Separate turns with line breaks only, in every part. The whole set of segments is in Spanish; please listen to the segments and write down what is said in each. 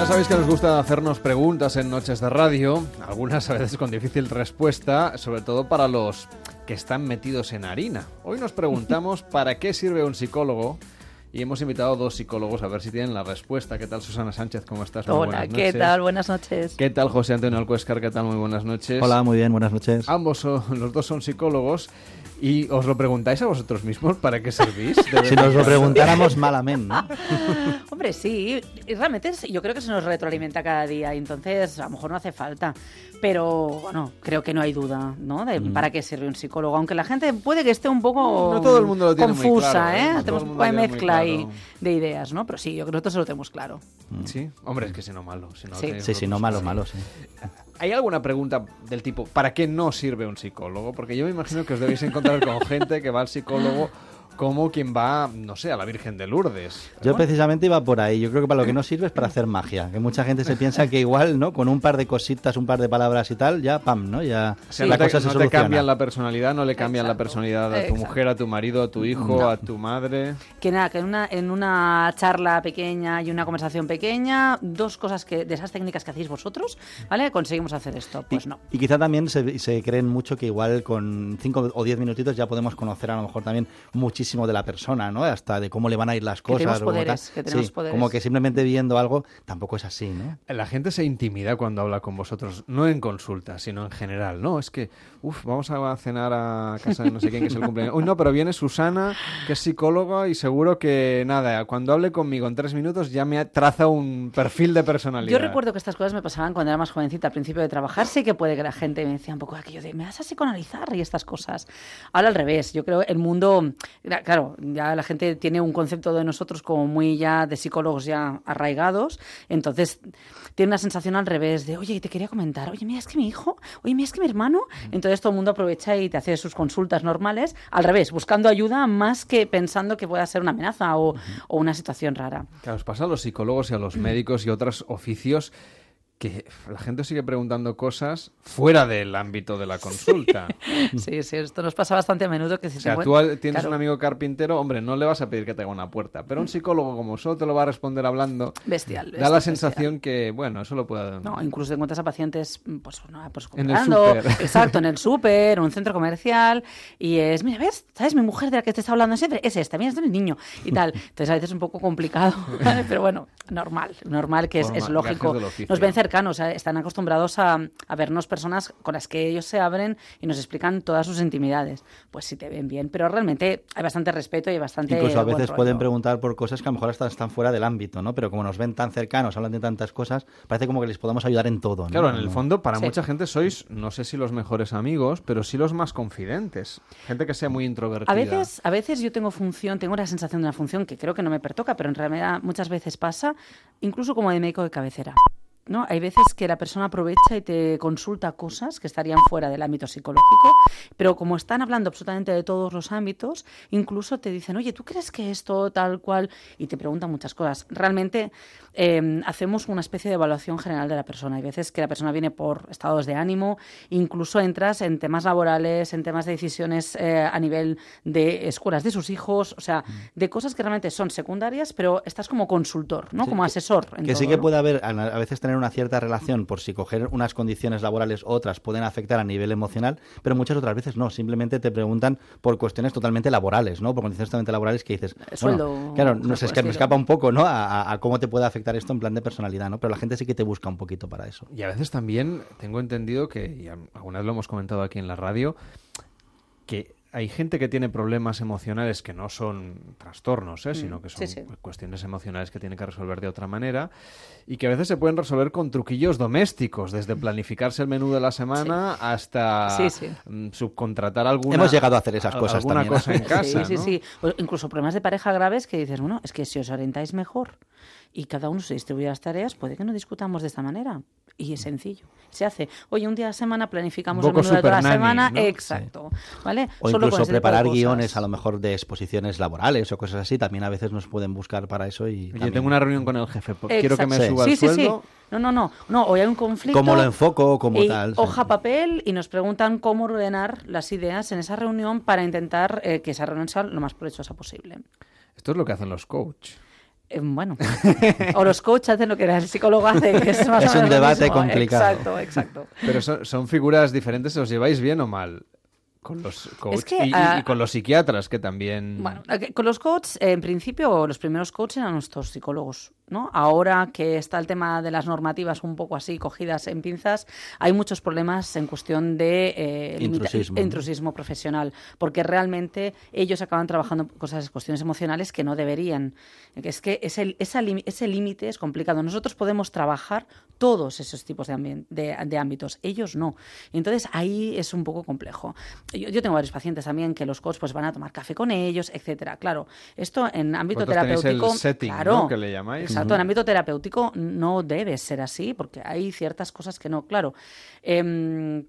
Ya sabéis que nos gusta hacernos preguntas en noches de radio, algunas a veces con difícil respuesta, sobre todo para los que están metidos en harina. Hoy nos preguntamos para qué sirve un psicólogo y hemos invitado a dos psicólogos a ver si tienen la respuesta. ¿Qué tal Susana Sánchez? ¿Cómo estás?
Muy Hola, ¿qué tal? Buenas noches.
¿Qué tal José Antonio Alcuescar? ¿Qué tal? Muy buenas noches.
Hola, muy bien, buenas noches.
Ambos son, los dos son psicólogos y os lo preguntáis a vosotros mismos para qué servís.
si nos lo preguntáramos malamente, ¿no?
Hombre, sí, y realmente yo creo que se nos retroalimenta cada día y entonces a lo mejor no hace falta. Pero bueno, creo que no hay duda, ¿no? De mm. para qué sirve un psicólogo. Aunque la gente puede que esté un poco
no, todo el mundo lo tiene
confusa, claro, ¿eh? Tenemos una mezcla ahí de ideas, ¿no? Pero sí, yo creo que nosotros lo tenemos claro.
Mm. Sí, hombre, es que si no malo. Si no
sí,
sí, si no malo, malo, sí.
¿Hay alguna pregunta del tipo, ¿para qué no sirve un psicólogo? Porque yo me imagino que os debéis encontrar con gente que va al psicólogo como quien va, no sé, a la Virgen de Lourdes.
Yo precisamente iba por ahí. Yo creo que para lo que no sirve es para hacer magia. Que mucha gente se piensa que igual, ¿no? Con un par de cositas, un par de palabras y tal, ya pam, ¿no? Ya
la cosa se no te cambian la personalidad, no le cambian la personalidad a tu mujer, a tu marido, a tu hijo, a tu madre.
Que nada, que en una, en una charla pequeña y una conversación pequeña, dos cosas que de esas técnicas que hacéis vosotros, ¿vale? Conseguimos hacer esto. Pues no.
Y quizá también se, se creen mucho que igual con cinco o diez minutitos ya podemos conocer a lo mejor también muchísimo de la persona, ¿no? Hasta de cómo le van a ir las cosas.
Que poderes, que tenemos poderes.
Como que simplemente viendo algo tampoco es así, ¿no?
La gente se intimida cuando habla con vosotros, no en consulta, sino en general, ¿no? Es que, uff, vamos a cenar a casa de no sé quién que es el cumpleaños. Uy, no, pero viene Susana, que es psicóloga y seguro que, nada, cuando hable conmigo en tres minutos ya me traza un perfil de personalidad.
Yo recuerdo que estas cosas me pasaban cuando era más jovencita, al principio de trabajar, sí que puede que la gente me decía un poco aquello de, me vas a psicoanalizar y estas cosas. Ahora al revés, yo creo el mundo, claro, ya la gente tiene un concepto de nosotros como muy ya de psicólogos ya arraigados, entonces tiene una sensación al revés de, oye, te quería comentar, oye, mira, es que mi hijo, oye, mira, es que mi hermano, entonces todo el mundo aprovecha y te hace sus consultas normales, al revés, buscando ayuda más que pensando que pueda ser una amenaza o, o una situación rara.
Claro, os pasa a los psicólogos y a los médicos y otros oficios que la gente sigue preguntando cosas fuera del ámbito de la consulta.
Sí, sí, esto nos pasa bastante a menudo. Que si
o sea, tú tienes un amigo carpintero, hombre, no le vas a pedir que te haga una puerta, pero un psicólogo como solo te lo va a responder hablando,
bestial,
da la sensación que, bueno, eso lo puede...
No, incluso te encuentras a pacientes, pues, no, pues
en el súper.
Exacto, en el súper, en un centro comercial, y es, mira, ¿ves? ¿Sabes? Mi mujer de la que te está hablando siempre es esta, mira, es el niño, y tal. Entonces a veces es un poco complicado, pero bueno, normal, normal que es, es lógico. Nos ven cercanos, están acostumbrados a, vernos personas con las que ellos se abren y nos explican todas sus intimidades. Pues si te ven bien, pero realmente hay bastante respeto y bastante.
Incluso a veces pueden preguntar por cosas que a lo mejor están fuera del ámbito, ¿no? Pero como nos ven tan cercanos, hablan de tantas cosas, parece como que les podemos ayudar en todo.
Claro, en el fondo, para mucha gente sois, no sé si los mejores amigos, pero sí los más confidentes. Gente que sea muy introvertida.
A veces, a veces yo tengo función, tengo la sensación de una función que creo que no me pertoca, pero en realidad muchas veces pasa, incluso como de médico de cabecera. ¿No? Hay veces que la persona aprovecha y te consulta cosas que estarían fuera del ámbito psicológico, pero como están hablando absolutamente de todos los ámbitos, incluso te dicen, oye, ¿tú crees que esto tal cual? Y te preguntan muchas cosas. Realmente em, hacemos una especie de evaluación general de la persona. Hay veces que la persona viene por estados de ánimo, incluso entras en temas laborales, en temas de decisiones eh, a nivel de escuelas de sus hijos, o sea, de cosas que realmente son secundarias, pero estás como consultor, ¿no? como asesor.
que sí que puede haber, a veces tener una cierta relación por si coger unas condiciones laborales u otras pueden afectar a nivel emocional, pero muchas otras veces no, simplemente te preguntan por cuestiones totalmente laborales, ¿no? Por condiciones totalmente laborales que dices,
sueldo,
claro, no sé, es que me escapa un poco, ¿no? A, cómo te puede afectar esto en plan de personalidad, ¿no? Pero la gente sí que te busca un poquito para eso.
Y a veces también tengo entendido que, y alguna vez lo hemos comentado aquí en la radio, que hay gente que tiene problemas emocionales que no son trastornos, ¿eh? sino mm, que son cuestiones emocionales que tiene que resolver de otra manera y que a veces se pueden resolver con truquillos domésticos, desde planificarse el menú de la semana hasta mm, subcontratar alguna
Hemos llegado a hacer esas cosas
alguna cosa en casa,
Sí, sí, sí. incluso problemas de pareja graves que dices, bueno, es que si os orientáis mejor y cada uno se distribuye las tareas, puede que no discutamos de esta manera. Y es sencillo. Se hace, oye, un día a la semana planificamos el menú de toda la semana. Exacto. ¿Vale?
O incluso preparar guiones a lo mejor de exposiciones laborales o cosas así. También a veces nos pueden buscar para eso. y
Yo tengo una reunión con el jefe. Quiero que me suba el sueldo.
No, no, no. No, hoy hay un conflicto.
¿Cómo lo enfoco? Como tal.
Hoja, papel y nos preguntan cómo ordenar las ideas en esa reunión para intentar eh, que esa reunión sea lo más provechosa posible.
Esto es lo que hacen los coaches.
Eh, bueno, o los coaches hacen lo que el psicólogo hace, que es más
Es un debate complicado.
Exacto, exacto.
Pero son, son figuras diferentes, ¿os lleváis bien o mal? Con los coaches
que,
y,
ah,
y con los psiquiatras que también...
Bueno, eh, con los coaches, en principio, los primeros coaches eran nuestros psicólogos. ¿No? Ahora que está el tema de las normativas un poco así cogidas en pinzas, hay muchos problemas en cuestión de eh, limita-
Intrusismo.
intrusismo profesional, porque realmente ellos acaban trabajando cosas, cuestiones emocionales que no deberían. Es que ese, esa ese límite es complicado. Nosotros podemos trabajar todos esos tipos de, ambien- de, de ámbitos, ellos no. Entonces ahí es un poco complejo. Yo, yo tengo varios pacientes también que los coaches pues, van a tomar café con ellos, etcétera. Claro, esto en ámbito
Vosotros tenéis el
terapéutico.
setting,
claro,
¿no? que le llamáis.
Exacto, en ámbito terapéutico no debe ser así, porque hay ciertas cosas que no. Claro, em,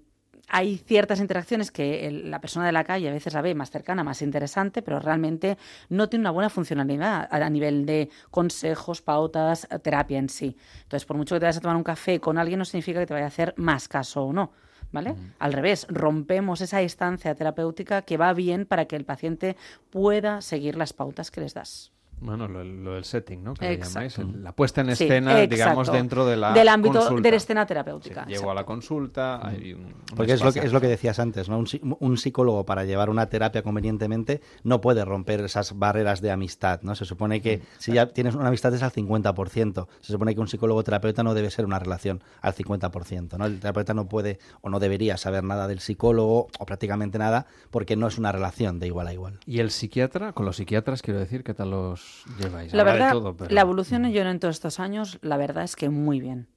hay ciertas interacciones que el- la persona de la calle a veces la ve más cercana, más interesante, pero realmente no tiene una buena funcionalidad a, a nivel de consejos, pautas, eh, terapia en sí. Entonces, por mucho que te vayas a tomar un café con alguien, no significa que te vaya a hacer más caso o no. ¿Vale? Al revés, rompemos esa distancia terapéutica que va bien para que el paciente pueda seguir las pautas que les das.
Bueno, lo, lo del setting, ¿no? Que llamáis. el- la puesta en escena, digamos, dentro de la
Del ámbito
consulta.
de la escena terapéutica.
Sí, llego a la consulta, hay un, un
Porque es lo, que, es lo que decías antes, ¿no? Un, psi- un psicólogo para llevar una terapia convenientemente no puede romper esas barreras de amistad, ¿no? Se supone que si ya tienes una amistad es al 50%. Se supone que un psicólogo terapeuta no debe ser una relación al 50%, ¿no? El terapeuta no puede o no debería saber nada del psicólogo o prácticamente nada porque no es una relación de igual a igual.
¿Y el psiquiatra? Con los psiquiatras, quiero decir, ¿qué tal los lleváis?
La
de
verdad,
todo, pero-
la evolución yo en todos estos años, la verdad es que muy bien.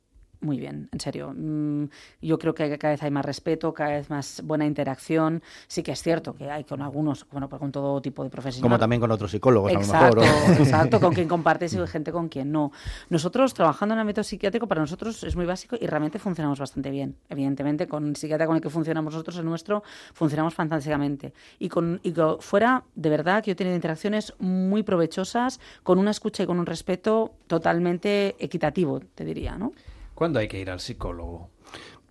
Muy bien, en serio. Mm, Yo creo que cada vez hay más respeto, cada vez más buena interacción. Sí que es cierto que hay con algunos, bueno, con todo tipo de profesionales.
Como también con otros psicólogos,
Exacto,
a lo mejor. ¿o?
exacto, con quien compartes y gente con quien no. Nosotros, trabajando en el ámbito psiquiátrico, para nosotros es muy básico y realmente funcionamos bastante bien. Evidentemente, con el psiquiatra con el que funcionamos nosotros, el nuestro, funcionamos fantásticamente. Y, con, y co- fuera, de verdad, que yo he tenido interacciones muy provechosas, con una escucha y con un respeto totalmente equitativo, te diría, ¿no?
¿Cuándo hay que ir al psicólogo?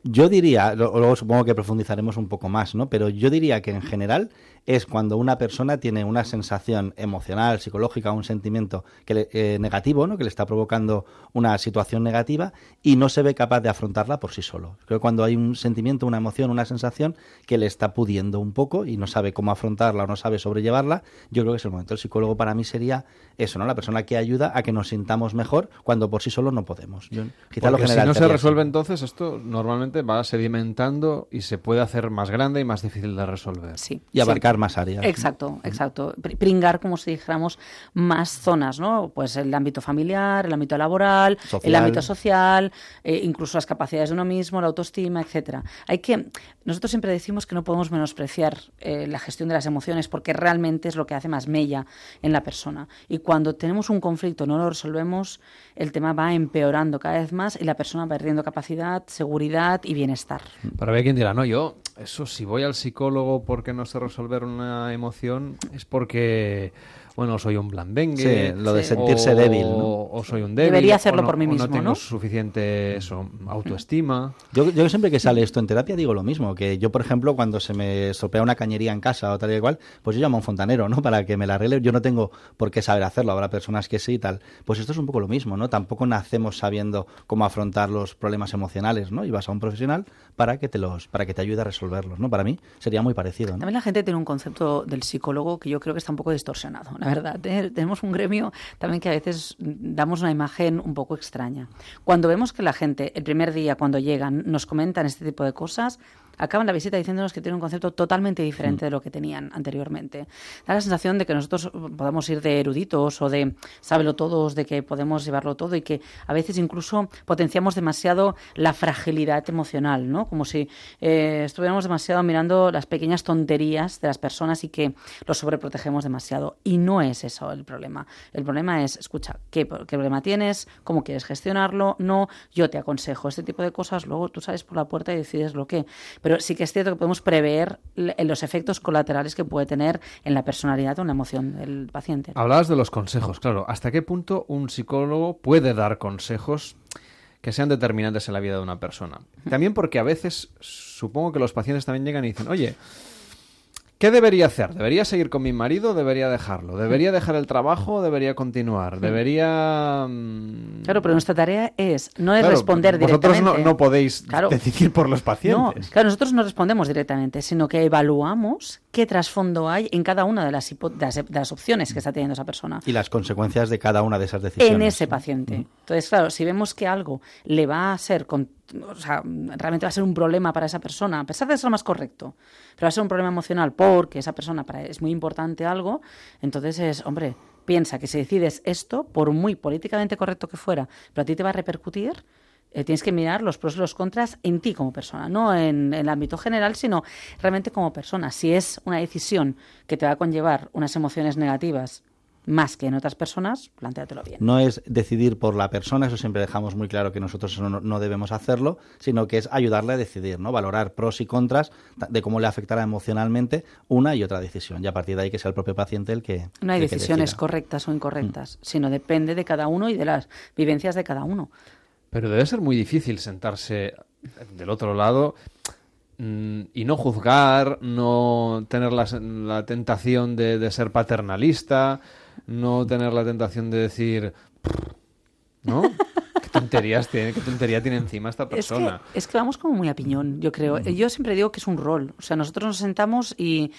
Yo diría, luego supongo que profundizaremos un poco más, ¿no? Pero yo diría que en general es cuando una persona tiene una sensación emocional, psicológica, un sentimiento que le- eh, negativo, ¿no? Que le está provocando una situación negativa y no se ve capaz de afrontarla por sí solo. Creo que cuando hay un sentimiento, una emoción, una sensación que le está pudiendo un poco y no sabe cómo afrontarla o no sabe sobrellevarla, yo creo que es el momento. El psicólogo para mí sería eso, ¿no? La persona que ayuda a que nos sintamos mejor cuando por sí solo no podemos. Yo, quizá lo
Porque si
general
no se resuelve
así.
entonces, esto normalmente va sedimentando y se puede hacer más grande y más difícil de resolver.
Sí.
y
sí.
Más áreas.
Exacto, exacto. Pr- Pringar, como si dijéramos, más zonas, ¿no? Pues el ámbito familiar, el ámbito laboral, el ámbito social, eh, incluso las capacidades de uno mismo, la autoestima, etcétera. Hay que, nosotros siempre decimos que no podemos menospreciar eh, la gestión de las emociones porque realmente es lo que hace más mella en la persona. Y cuando tenemos un conflicto, no lo resolvemos, el tema va empeorando cada vez más y la persona va perdiendo capacidad, seguridad y bienestar.
Para ver quién dirá, no, yo, eso si voy al psicólogo porque no sé resolver una emoción, es porque, bueno, soy un blandengue.
Sí, lo de
Sí.
sentirse
o-
débil, ¿no?
O soy un débil.
Debería hacerlo
no-
por mí
o
mismo,
no tengo
¿no?
suficiente eso, autoestima.
Yo, yo siempre que sale esto en terapia digo lo mismo, que yo, por ejemplo, cuando se me estropea una cañería en casa o tal y cual, pues yo llamo a un fontanero, ¿no? Para que me la arregle. Yo no tengo por qué saber hacerlo, habrá personas que sí y tal. Pues esto es un poco lo mismo, ¿no? Tampoco nacemos sabiendo cómo afrontar los problemas emocionales, ¿no? Y vas a un profesional para que te los, para que te ayude a resolverlos, ¿no? Para mí sería muy parecido, ¿no?
También la gente tiene un concepto del psicólogo que yo creo que está un poco distorsionado, la verdad. ¿eh? Tenemos un gremio también que a veces damos una imagen un poco extraña. Cuando vemos que la gente, el primer día cuando llegan, nos comentan este tipo de cosas, acaban la visita diciéndonos que tienen un concepto totalmente diferente de lo que tenían anteriormente. Da la sensación de que nosotros podamos ir de eruditos o de sábelo todos, de que podemos llevarlo todo y que a veces incluso potenciamos demasiado la fragilidad emocional, ¿no? Como si eh, estuviéramos demasiado mirando las pequeñas tonterías de las personas y que los sobreprotegemos demasiado. Y no es eso el problema. El problema es, escucha, ¿qué, qué problema tienes? ¿Cómo quieres gestionarlo? No, yo te aconsejo este tipo de cosas, luego tú sales por la puerta y decides lo que. Pero sí que es cierto que podemos prever l- los efectos colaterales que puede tener en la personalidad o en la emoción del paciente.
Hablabas de los consejos, claro. ¿Hasta qué punto un psicólogo puede dar consejos que sean determinantes en la vida de una persona? También porque a veces supongo que los pacientes también llegan y dicen, oye, ¿Qué debería hacer? ¿Debería seguir con mi marido? ¿Debería dejarlo? ¿Debería dejar el trabajo? ¿Debería continuar? ¿Debería...?
Mm, claro, pero nuestra tarea es, no es responder
vosotros
directamente.
No, no podéis decidir por los pacientes.
claro, nosotros no respondemos directamente, sino que evaluamos qué trasfondo hay en cada una de las, de las, opciones que está teniendo esa persona.
Y las consecuencias de cada una de esas decisiones.
En ese paciente. Entonces, claro, si vemos que algo le va a ser... o sea, realmente va a ser un problema para esa persona, a pesar de ser lo más correcto, pero va a ser un problema emocional porque esa persona para es muy importante algo, entonces es, hombre, piensa que si decides esto, por muy políticamente correcto que fuera, pero a ti te va a repercutir, eh, tienes que mirar los pros y los contras en ti como persona, no en, en, el ámbito general, sino realmente como persona. Si es una decisión que te va a conllevar unas emociones negativas más que en otras personas, plantéatelo bien.
No es decidir por la persona, eso siempre dejamos muy claro que nosotros no, debemos hacerlo, sino que es ayudarle a decidir, ¿no? Valorar pros y contras de cómo le afectará emocionalmente una y otra decisión. Y a partir de ahí que sea el propio paciente el que.
No hay decisiones correctas o incorrectas, mm. sino depende de cada uno y de las vivencias de cada uno.
Pero debe ser muy difícil sentarse del otro lado mm, y no juzgar, no tener la, tentación de ser paternalista no tener la tentación de decir, ¿no? ¿Qué tonterías tiene, qué tontería tiene encima esta persona?
Es que, es que vamos como muy a piñón, yo creo. Mm. Yo siempre digo que es un rol. O sea, nosotros nos sentamos y,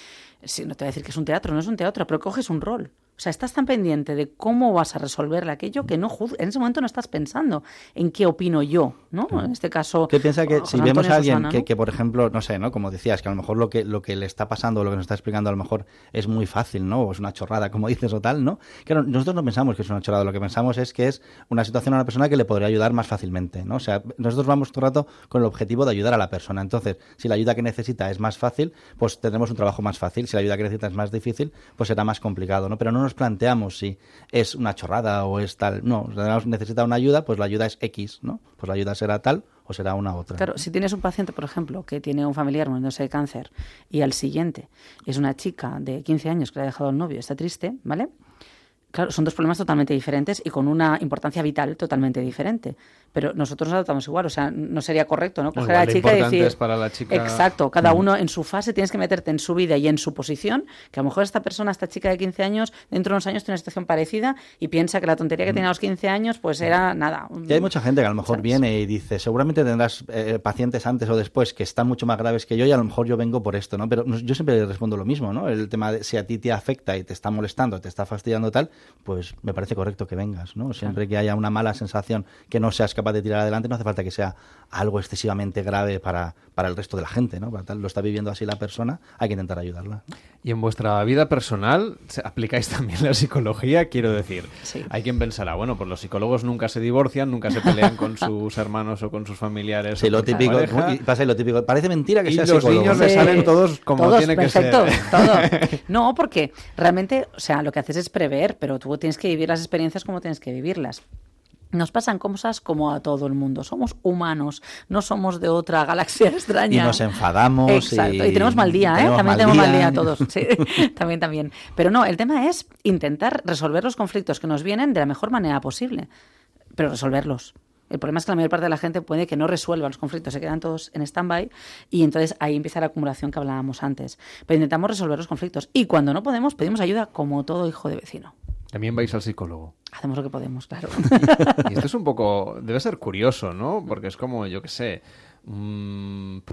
sí, no te voy a decir que es un teatro, no es un teatro, pero coges un rol. O sea, estás tan pendiente de cómo vas a resolverle aquello que no en ese momento no estás pensando en qué opino yo, ¿no? En este caso.
¿Qué piensa que si vemos a alguien que, que, por ejemplo, no sé, ¿no? Como decías, que a lo mejor lo que, lo que le está pasando lo que nos está explicando a lo mejor es muy fácil, ¿no? O es una chorrada, como dices, o tal, ¿no? Claro, nosotros no pensamos que es una chorrada, lo que pensamos es que es una situación a una persona que le podría ayudar más fácilmente, ¿no? O sea, nosotros vamos todo el rato con el objetivo de ayudar a la persona. Entonces, si la ayuda que necesita es más fácil, pues tendremos un trabajo más fácil. Si la ayuda que necesita es más difícil, pues será más complicado, ¿no? Pero no nos planteamos es una chorrada o es tal. No, necesita una ayuda, pues la ayuda es X, ¿no? Pues la ayuda será tal o será una otra.
Claro, si tienes un paciente, por ejemplo, que tiene un familiar muriéndose de cáncer y al siguiente es una chica de 15 años que le ha dejado el novio, está triste, ¿vale? Claro, son dos problemas totalmente diferentes y con una importancia vital totalmente diferente pero nosotros nos adaptamos igual, o sea, no sería correcto, ¿no?
Coger a la chica y decir, para la chica...
exacto, cada mm. uno en su fase tienes que meterte en su vida y en su posición, que a lo mejor esta persona, esta chica de 15 años, dentro de unos años tiene una situación parecida y piensa que la tontería que mm. tenía a los 15 años, pues era nada.
Y hay mucha gente que a lo mejor viene y dice, seguramente tendrás eh, pacientes antes o después que están mucho más graves que yo y a lo mejor yo vengo por esto, ¿no? Pero yo siempre le respondo lo mismo, ¿no? El tema de si a ti te afecta y te está molestando, te está fastidiando tal, pues me parece correcto que vengas, ¿no? Siempre que haya una mala sensación que no seas capaz de tirar adelante, no hace falta que sea algo excesivamente grave para, para el resto de la gente, ¿no? Para tal, lo está viviendo así la persona, hay que intentar ayudarla.
Y en vuestra vida personal, ¿aplicáis también la psicología? Quiero decir, hay quien pensará, bueno, pues los psicólogos nunca se divorcian, nunca se pelean con sus hermanos o con sus familiares.
Sí, lo típico, pasa lo típico. Parece mentira que
y
sea
los niños le salen todos como tiene que ser.
Todo. No, porque realmente, o sea, lo que haces es prever, pero tú tienes que vivir las experiencias como tienes que vivirlas. Nos pasan cosas como a todo el mundo. Somos humanos, no somos de otra galaxia extraña.
Y nos enfadamos.
Exacto. Y, tenemos mal día, ¿eh? También tenemos mal día todos. Sí, también, también. Pero no, el tema es intentar resolver los conflictos que nos vienen de la mejor manera posible. Pero resolverlos. El problema es que la mayor parte de la gente puede que no resuelva los conflictos, se quedan todos en stand-by y entonces ahí empieza la acumulación que hablábamos antes. Pero intentamos resolver los conflictos y cuando no podemos pedimos ayuda como todo hijo de vecino.
También vais al psicólogo.
Hacemos lo que podemos, claro.
y esto es un poco, debe ser curioso, ¿no? Porque es como, yo qué sé, hombre,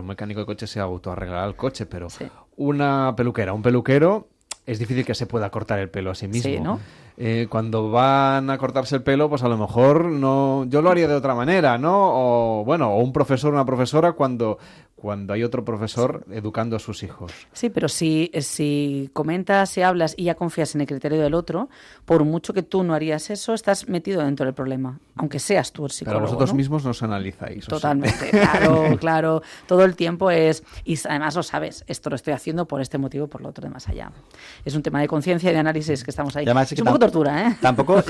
un mecánico de coche se autoarreglará el coche, pero una peluquera, un peluquero, es difícil que se pueda cortar el pelo a sí mismo.
Sí, ¿no?
Eh, cuando van a cortarse el pelo, pues a lo mejor no, yo lo haría de otra manera, ¿no? O bueno, o un profesor, una profesora cuando cuando hay otro profesor educando a sus hijos.
Sí, pero si, si comentas, si hablas y ya confías en el criterio del otro, por mucho que tú no harías eso, estás metido dentro del problema, aunque seas tú el psicólogo.
Pero vosotros mismos nos analizáis.
Totalmente, claro, claro. Todo el tiempo es, y además lo sabes, esto lo estoy haciendo por este motivo, por lo otro de más allá. Es un tema de conciencia y de análisis que estamos ahí.
es,
un poco tortura, ¿eh?
Tampoco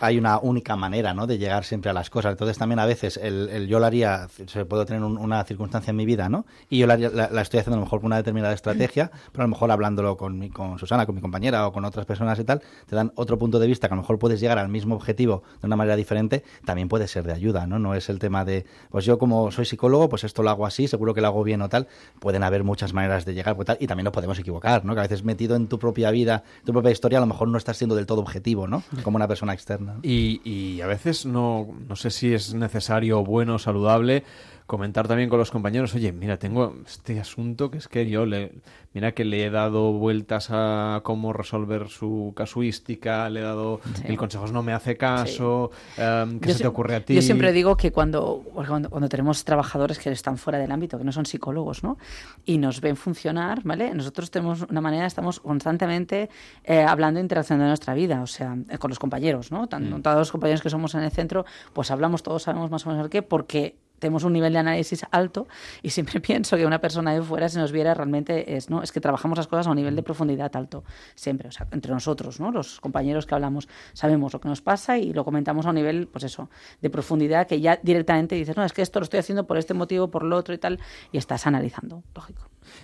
hay una única manera, ¿no? De llegar siempre a las cosas. Entonces también a veces el, yo lo haría, se puede tener una circunstancia en mi vida, ¿no? Y yo la, estoy haciendo a lo mejor con una determinada estrategia, pero a lo mejor hablándolo con, mi, con Susana, con mi compañera o con otras personas y tal, te dan otro punto de vista que a lo mejor puedes llegar al mismo objetivo de una manera diferente, también puede ser de ayuda, ¿no? No es el tema de, pues yo como soy psicólogo, pues esto lo hago así, seguro que lo hago bien o tal. Pueden haber muchas maneras de llegar, pues tal, y también nos podemos equivocar, ¿no? Que a veces metido en tu propia vida, tu propia historia, a lo mejor no estás siendo del todo objetivo, ¿no? Como una persona externa.
Y, y a veces no, no sé si es necesario, bueno, saludable comentar también con los compañeros, oye, mira, tengo este asunto que es que yo le, mira que le he dado vueltas a cómo resolver su casuística, le he dado el consejo no me hace caso, em, ¿qué se te ocurre a ti?
Yo siempre digo que cuando, cuando, tenemos trabajadores que están fuera del ámbito, que no son psicólogos, ¿no? Y nos ven funcionar, ¿vale? Nosotros tenemos una manera, estamos constantemente eh, hablando e interaccionando en nuestra vida, o sea, eh, con los compañeros, ¿no? Tanto, mm. Todos los compañeros que somos en el centro, pues hablamos, todos sabemos más o menos el qué, porque tenemos un nivel de análisis alto y siempre pienso que una persona de fuera, si nos viera, realmente es, ¿no? es que trabajamos las cosas a un nivel de profundidad alto, siempre, o sea, entre nosotros, ¿no? los compañeros que hablamos, sabemos lo que nos pasa y lo comentamos a un nivel, pues eso, de profundidad que ya directamente dices, no, es que esto lo estoy haciendo por este motivo, por lo otro y tal, y estás analizando, lógico.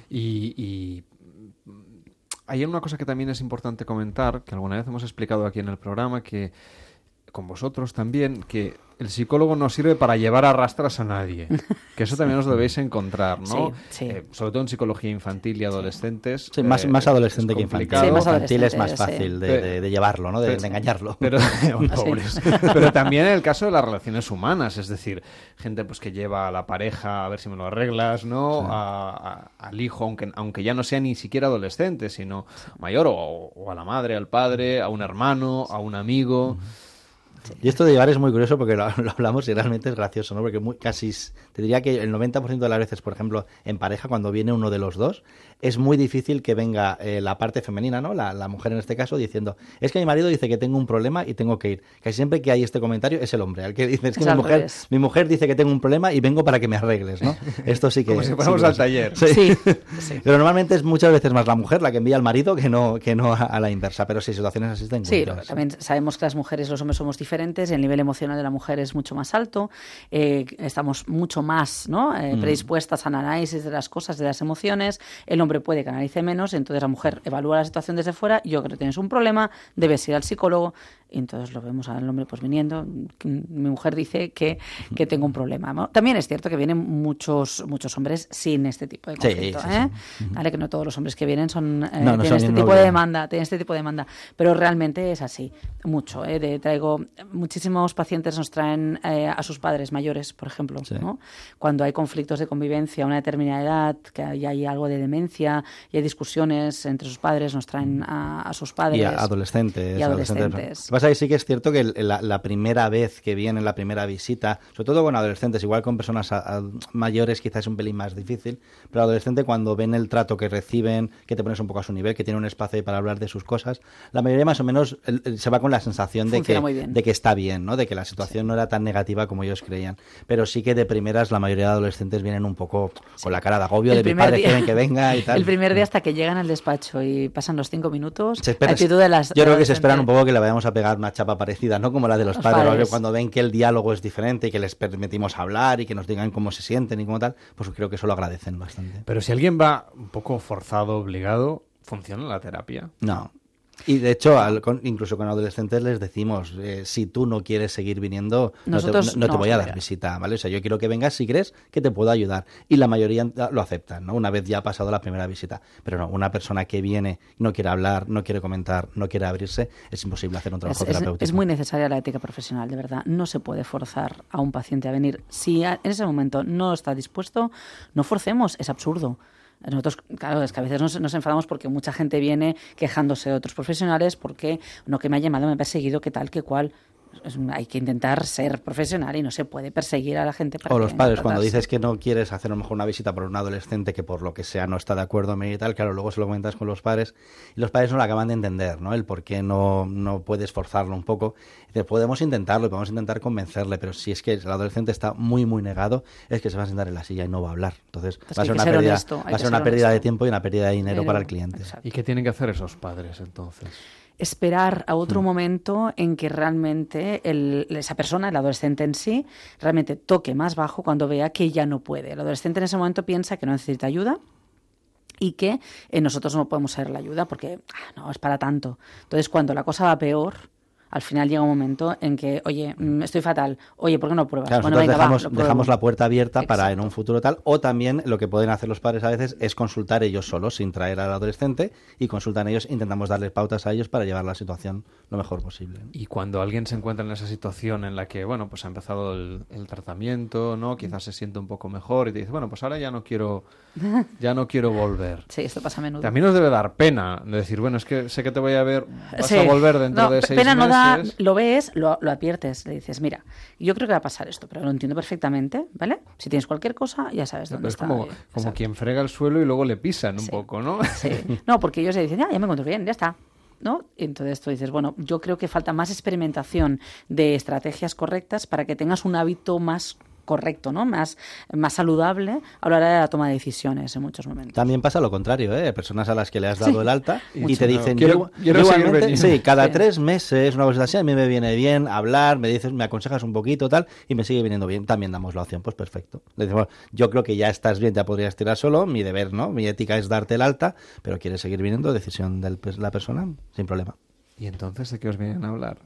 Y, y hay una cosa que también es importante comentar, que alguna vez hemos explicado aquí en el programa, que con vosotros también, que el psicólogo no sirve para llevar a rastras a nadie. Que eso también os debéis encontrar, ¿no?
Sí,
eh, sobre todo en psicología infantil y adolescentes.
Sí, más, más eh, adolescente que infantil. Sí, más infantil es más fácil de, llevarlo, ¿no? De, engañarlo.
Pero, pero también en el caso de las relaciones humanas, es decir, gente pues que lleva a la pareja a ver si me lo arreglas, ¿no? al hijo, aunque, aunque ya no sea ni siquiera adolescente, sino mayor, o, a la madre, al padre, a un hermano, a un amigo.
Y esto de llevar es muy curioso porque lo, hablamos y realmente es gracioso, ¿no? Porque casi, te diría que el 90% de las veces, por ejemplo, en pareja, cuando viene uno de los dos, es muy difícil que venga eh, la parte femenina, ¿no? La, mujer en este caso, diciendo, es que mi marido dice que tengo un problema y tengo que ir. Casi siempre que hay este comentario es el hombre, al que dice, es que mi mujer, mi mujer dice que tengo un problema y vengo para que me arregles, ¿no?
Esto sí que... Como si fuéramos al taller.
Sí. Pero normalmente es muchas veces más la mujer la que envía al marido que no, que no a, la inversa, pero sí, situaciones así
Sí, también sabemos que las mujeres, los hombres somos diferentes, el nivel emocional de la mujer es mucho más alto, eh, estamos mucho más ¿no? Eh, mm. predispuestas al análisis de las cosas, de las emociones, el hombre puede que analice menos, entonces la mujer evalúa la situación desde fuera, yo creo que tienes un problema, debes ir al psicólogo, entonces lo vemos al hombre pues viniendo. Mi mujer dice que, que tengo un problema. También es cierto que vienen muchos muchos hombres sin este tipo de conflicto. ¿eh? ¿Vale? Que no todos los hombres que vienen son eh, tienen este tipo de demanda, tienen este tipo de demanda. Pero realmente es así, mucho. ¿eh? De, traigo muchísimos pacientes nos traen a sus padres mayores, por ejemplo, ¿no? Cuando hay conflictos de convivencia a una determinada edad, que hay, hay, algo de demencia y hay discusiones entre sus padres, nos traen a, sus padres.
Y adolescentes.
Y adolescentes
pasa sí que es cierto que la, primera vez que vienen, la primera visita, sobre todo con adolescentes, igual con personas mayores quizás es un pelín más difícil, pero adolescente cuando ven el trato que reciben, que te pones un poco a su nivel, que tiene un espacio para hablar de sus cosas, la mayoría más o menos se va con la sensación de que, de que está bien, ¿no? de que la situación no era tan negativa como ellos creían. Pero sí que de primeras la mayoría de adolescentes vienen un poco con la cara de agobio de mi padre quieren que venga y tal.
El primer día hasta que llegan al despacho y pasan los cinco minutos, de las,
yo creo que se esperan un poco que le vayamos a pegar una chapa parecida, ¿no? Como la de los, padres, cuando ven que el diálogo es diferente y que les permitimos hablar y que nos digan cómo se sienten y cómo tal, pues creo que eso lo agradecen bastante.
Pero si alguien va un poco forzado, obligado, ¿funciona la terapia?
No, y de hecho, incluso con adolescentes les decimos, eh, si tú no quieres seguir viniendo, no te, voy a dar visita, ¿vale? O sea, yo quiero que vengas si crees que te puedo ayudar. Y la mayoría lo aceptan, ¿no? Una vez ya ha pasado la primera visita. Pero no, una persona que viene, no quiere hablar, no quiere comentar, no quiere abrirse, es imposible hacer un trabajo terapéutico.
Es, muy necesaria la ética profesional, de verdad. No se puede forzar a un paciente a venir. Si en ese momento no está dispuesto, no forcemos, es absurdo. Nosotros, claro, es que a veces nos, nos, enfadamos porque mucha gente viene quejándose de otros profesionales porque no que me ha llamado, me ha perseguido, qué tal, qué cual hay que intentar ser profesional y no se puede perseguir a la gente.
o los padres, cuando dices que no quieres hacer a lo mejor una visita por un adolescente que por lo que sea no está de acuerdo en y tal, claro, luego se lo comentas con los padres y los padres no lo acaban de entender, ¿no? El por qué no, no puedes forzarlo un poco. podemos intentarlo, podemos intentar convencerle, pero si es que el adolescente está muy, muy negado, es que se va a sentar en la silla y no va a hablar. Entonces va a ser una pérdida, va a ser una pérdida de tiempo y una pérdida de dinero para el cliente.
¿Y qué tienen que hacer esos padres entonces?
Esperar a otro mm. momento en que realmente esa persona, el adolescente en sí, realmente toque más bajo cuando vea que ya no puede. El adolescente en ese momento piensa que no necesita ayuda, y que eh, nosotros no podemos ser la ayuda porque ah, no es para tanto. Entonces, cuando la cosa va peor, al final llega un momento en que, oye, mm, estoy fatal, oye, ¿por qué no pruebas?
bueno, dejamos, dejamos la puerta abierta para en un futuro tal, o también lo que pueden hacer los padres a veces es consultar ellos solos, sin traer al adolescente, y consultan ellos, intentamos darles pautas a ellos para llevar la situación lo mejor posible.
Y cuando alguien se encuentra en esa situación en la que, bueno, pues ha empezado el, tratamiento, ¿no? Quizás se siente un poco mejor y te dice, bueno, pues ahora ya no quiero, ya no quiero volver.
Sí, esto pasa a menudo.
También nos debe dar pena decir, bueno, es que sé que te voy a ver, vas a volver dentro de seis
pena
meses.
No da, lo ves, lo, lo adviertes, le dices, mira, yo creo que va a pasar esto, pero lo entiendo perfectamente, ¿vale? Si tienes cualquier cosa, ya sabes dónde está.
Es como, como quien frega el suelo y luego le pisan un poco, ¿no?
Sí. No, porque ellos se dicen, ya, ya me encuentro bien, ya está. ¿no? Entonces tú dices, bueno, yo creo que falta más experimentación de estrategias correctas para que tengas un hábito más correcto, ¿no? Más, más saludable a la hora de la toma de decisiones en muchos momentos.
También pasa lo contrario, ¿eh? Personas a las que le has dado el alta y te dicen,
quiero, igualmente,
sí, cada tres meses, una cosa así, a mí me viene bien hablar, me dices, me aconsejas un poquito, tal, y me sigue viniendo bien. También damos la opción, pues perfecto. Le decimos, yo creo que ya estás bien, ya podrías tirar solo, mi deber, ¿no? Mi ética es darte el alta, pero quieres seguir viniendo, decisión de la persona, sin problema.
¿Y entonces de qué os vienen a hablar?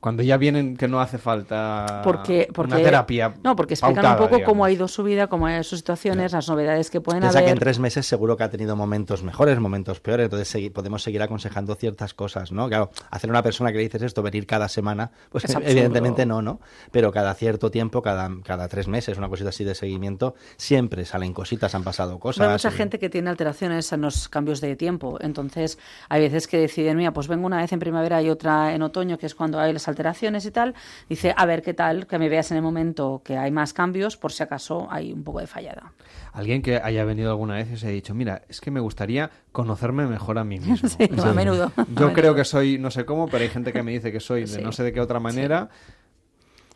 Cuando ya vienen que no hace falta
porque,
una terapia.
No, porque explican un poco cómo ha ido su vida, cómo ha ido sus situaciones, las novedades que pueden
Piensa
haber.
que en tres meses seguro que ha tenido momentos mejores, momentos peores, entonces podemos seguir aconsejando ciertas cosas, ¿no? Claro, hacer una persona que le dices esto, venir cada semana, pues evidentemente no, ¿no? Pero cada cierto tiempo, cada, cada tres meses, una cosita así de seguimiento, siempre salen cositas, han pasado cosas.
Hay mucha gente que tiene alteraciones en los cambios de tiempo, entonces hay veces que deciden, mira, pues vengo una vez en primavera y otra en otoño, que es cuando hay las alteraciones y tal, dice, a ver qué tal, que me veas en el momento que hay más cambios, por si acaso hay un poco de fallada.
Alguien que haya venido alguna vez y se ha dicho, mira, es que me gustaría conocerme mejor a mí mismo.
sí, a menudo.
Yo creo que soy, no sé cómo, pero hay gente que me dice que soy de no sé de qué otra manera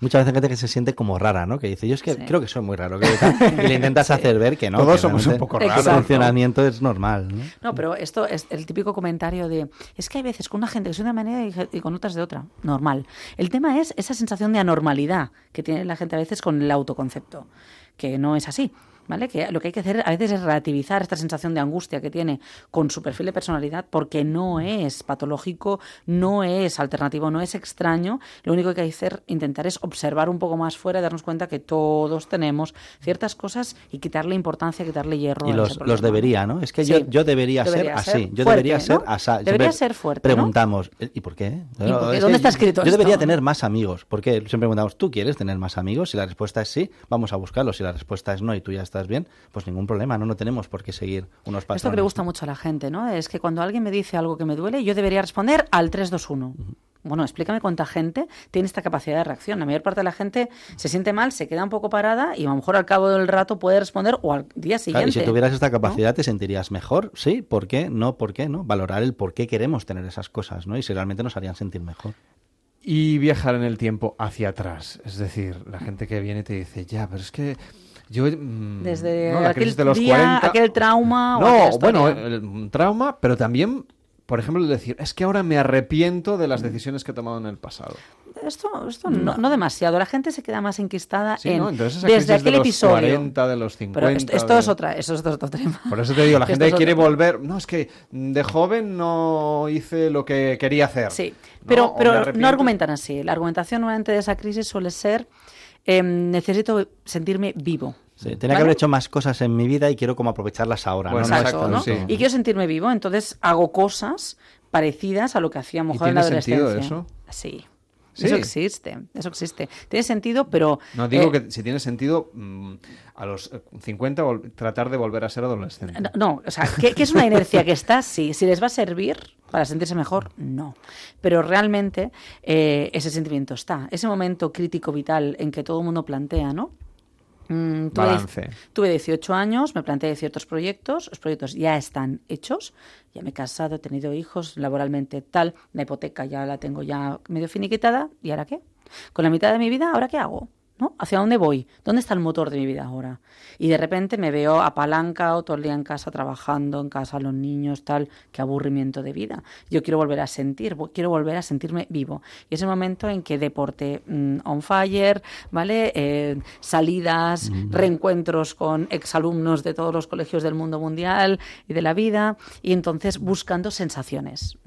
muchas veces gente que se siente como rara, ¿no? Que dice, yo es que creo que soy muy raro. y le intentas hacer ver que no.
Todos somos un poco raros.
El funcionamiento es normal. ¿no?
¿no? pero esto es el típico comentario de, es que hay veces con una gente que soy de una manera y, con otras de otra. Normal. El tema es esa sensación de anormalidad que tiene la gente a veces con el autoconcepto, que no es así. ¿Vale? Que lo que hay que hacer a veces es relativizar esta sensación de angustia que tiene con su perfil de personalidad porque no es patológico, no es alternativo, no es extraño. Lo único que hay que hacer, intentar es observar un poco más fuera y darnos cuenta que todos tenemos ciertas cosas y quitarle importancia, quitarle hierro.
Y los, los debería, ¿no? Es que yo, yo debería, ser así, yo debería ser así.
Debería ser fuerte.
Preguntamos, ¿y por qué?
¿Dónde está escrito
Yo debería tener más amigos, porque siempre preguntamos, ¿tú quieres tener más amigos? Si la respuesta es sí, vamos a buscarlos. Si la respuesta es no y tú ya estás bien, pues ningún problema, no, no tenemos por qué seguir unos pasos.
Esto que le gusta mucho a la gente, ¿no? Es que cuando alguien me dice algo que me duele, yo debería responder al 321. Bueno, explícame cuánta gente tiene esta capacidad de reacción. La mayor parte de la gente se siente mal, se queda un poco parada y a lo mejor al cabo del rato puede responder o al día siguiente.
y si tuvieras esta capacidad, ¿te sentirías mejor? Sí, ¿por qué? No, ¿por qué? ¿No? Valorar el por qué queremos tener esas cosas, ¿no? Y si realmente nos harían sentir mejor
y viajar en el tiempo hacia atrás. Es decir, la gente que viene y te dice, ya, pero es que yo,
mm, Desde aquel de los día, aquel trauma.
No, bueno, el, trauma, pero también, por ejemplo, decir, es que ahora me arrepiento de las decisiones que he tomado en el otro.
Esto, esto no, no, demasiado. La gente se queda más enquistada en. desde aquel
de los
episodio.
40, de los 50.
Pero esto, es otra, eso es otro tema.
Por eso te digo, la gente quiere volver. No, es que de joven no hice lo que quería hacer.
Sí, pero, pero no argumentan así. La argumentación normalmente de esa crisis suele ser Em, necesito sentirme vivo.
Sí, tenía que haber hecho más cosas en mi vida y quiero como aprovecharlas ahora.
¿no? Y quiero sentirme vivo, entonces hago cosas parecidas a lo que hacía mejor en la adolescencia.
Sentido eso?
Sí. Eso existe, eso existe. Tiene sentido, pero...
No, digo eh, que si tiene sentido mm, a los 50 eh, tratar de volver a ser adolescente.
No, o sea, que, es una inercia que está, sí. Si les va a servir para sentirse mejor, no. Pero realmente eh, ese sentimiento está. Ese momento crítico vital en que todo el mundo plantea, ¿no?
Mm, tuve, Balance.
Tuve 18 años, me planteé ciertos proyectos, los proyectos ya están hechos, ya me he casado, he tenido hijos, laboralmente tal, la hipoteca ya la tengo ya medio finiquitada, ¿y ahora qué? Con la mitad de mi vida, ¿ahora qué hago? ¿No? ¿Hacia dónde voy? ¿Dónde está el motor de mi vida ahora? Y de repente me veo apalancado todo el día en casa, trabajando en casa, los niños, tal, qué aburrimiento de vida. Yo quiero volver a sentir, quiero volver a sentirme vivo. Y es el momento en que deporte mm, on fire, ¿vale? Eh, salidas, reencuentros con exalumnos de todos los colegios del mundo mundial y de la vida, y entonces buscando sensaciones.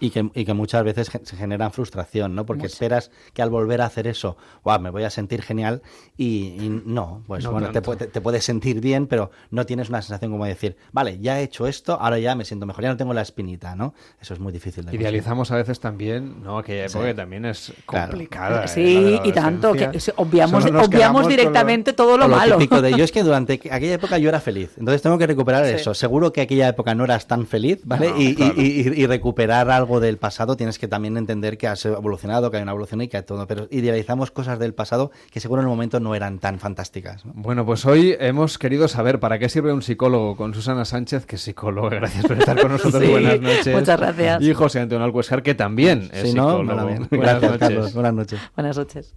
Y que, y que, muchas veces se generan frustración, ¿no? Porque esperas que al volver a hacer eso, wow, me voy a sentir genial y, no, pues bueno, te, te, puedes sentir bien, pero no tienes una sensación como decir, vale, ya he hecho esto, ahora ya me siento mejor, ya no tengo la espinita, ¿no? Eso es muy difícil de
Idealizamos a veces también, ¿no? Que también es complicada. ¿eh?
Sí, y tanto, que obviamos, obviamos directamente todo lo, malo.
Lo de yo es que durante aquella época yo era feliz, entonces tengo que recuperar eso. Seguro que aquella época no eras tan feliz, ¿vale? y, y, y recuperar algo algo del pasado, tienes que también entender que has evolucionado, que hay una evolución y que hay todo. Pero idealizamos cosas del pasado que seguro en el momento no eran tan fantásticas.
Bueno, pues hoy hemos querido saber para qué sirve un psicólogo con Susana Sánchez, que es psicóloga. Gracias por estar con nosotros. Buenas noches.
Muchas gracias.
Y José Antonio Alcuescar, que también es psicólogo.
Buenas, gracias, noches. Carlos. Buenas noches.
Buenas noches.